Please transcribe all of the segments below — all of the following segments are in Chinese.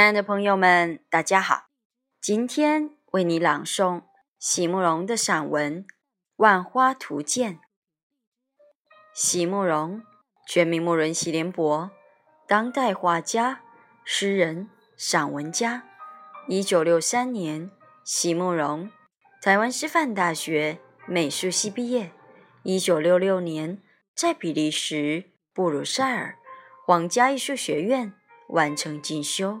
亲爱的朋友们，大家好！今天为你朗诵席慕容的散文《万花图鉴》。席慕容，全名慕容席联博，当代画家、诗人、散文家。一九六三年，席慕容台湾师范大学美术系毕业。一九六六年，在比利时布鲁塞尔皇家艺术学院完成进修。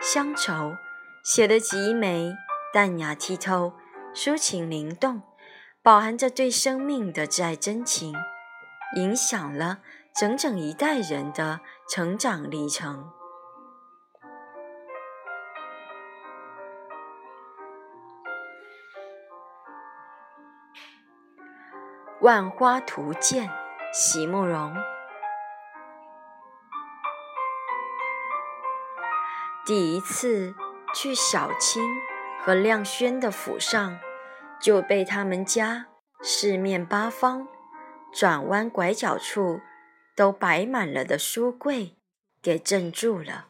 乡愁写得极美，淡雅剔透，抒情灵动，饱含着对生命的挚爱真情，影响了整整一代人的成长历程。《万花图鉴》，席慕容。第一次去小青和亮轩的府上，就被他们家四面八方、转弯拐角处都摆满了的书柜给镇住了。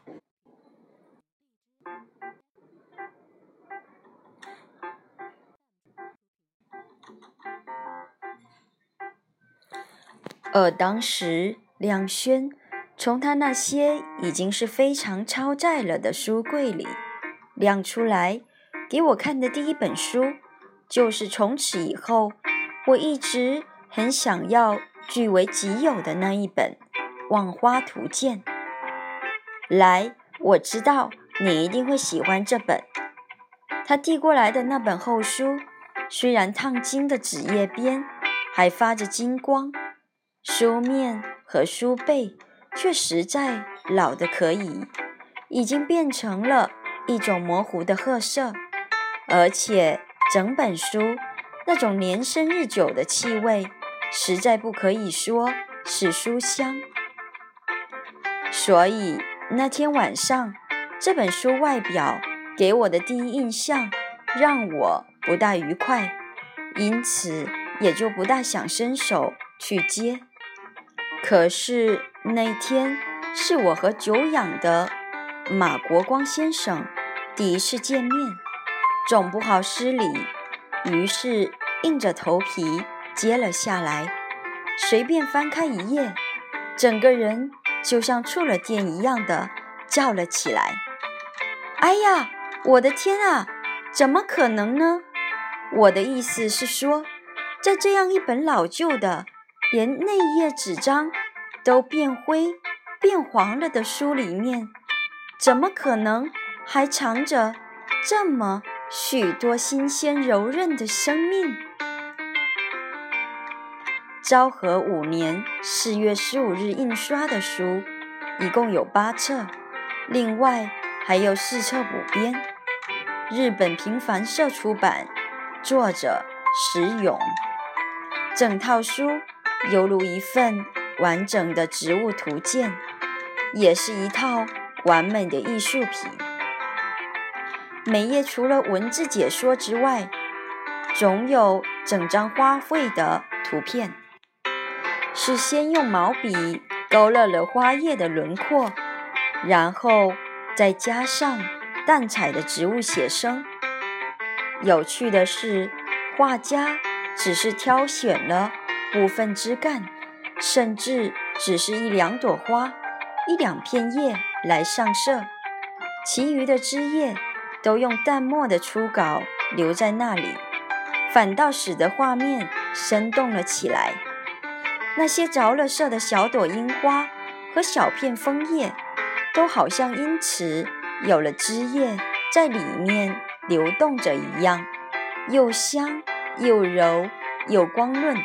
而当时亮轩。从他那些已经是非常超载了的书柜里亮出来给我看的第一本书，就是从此以后我一直很想要据为己有的那一本《望花图鉴》。来，我知道你一定会喜欢这本。他递过来的那本厚书，虽然烫金的纸页边还发着金光，书面和书背。却实在老的可以，已经变成了一种模糊的褐色，而且整本书那种年深日久的气味，实在不可以说是书香。所以那天晚上，这本书外表给我的第一印象让我不大愉快，因此也就不大想伸手去接。可是。那天是我和久仰的马国光先生第一次见面，总不好失礼，于是硬着头皮接了下来，随便翻开一页，整个人就像触了电一样的叫了起来：“哎呀，我的天啊，怎么可能呢？我的意思是说，在这样一本老旧的，连内页纸张……”都变灰、变黄了的书里面，怎么可能还藏着这么许多新鲜柔韧的生命？昭和五年四月十五日印刷的书，一共有八册，另外还有四册补编。日本平凡社出版，作者石勇。整套书犹如一份。完整的植物图鉴，也是一套完美的艺术品。每页除了文字解说之外，总有整张花卉的图片，是先用毛笔勾勒了花叶的轮廓，然后再加上淡彩的植物写生。有趣的是，画家只是挑选了部分枝干。甚至只是一两朵花、一两片叶来上色，其余的枝叶都用淡墨的初稿留在那里，反倒使得画面生动了起来。那些着了色的小朵樱花和小片枫叶，都好像因此有了枝叶在里面流动着一样，又香又柔又光润。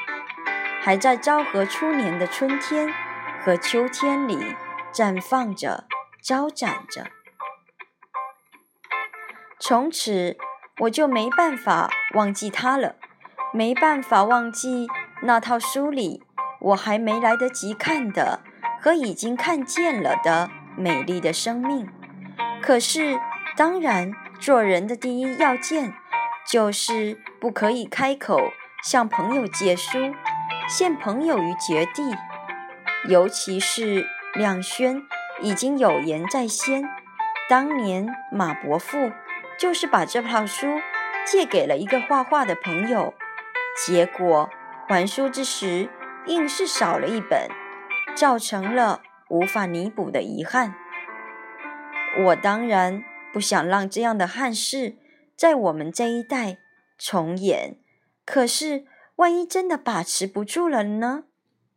还在昭和初年的春天和秋天里绽放着、招展着。从此我就没办法忘记他了，没办法忘记那套书里我还没来得及看的和已经看见了的美丽的生命。可是，当然，做人的第一要件就是不可以开口向朋友借书，陷朋友于绝地。尤其是亮轩已经有言在先，当年马伯父。就是把这套书借给了一个画画的朋友，结果还书之时硬是少了一本，造成了无法弥补的遗憾。我当然不想让这样的憾事在我们这一代重演，可是万一真的把持不住了呢？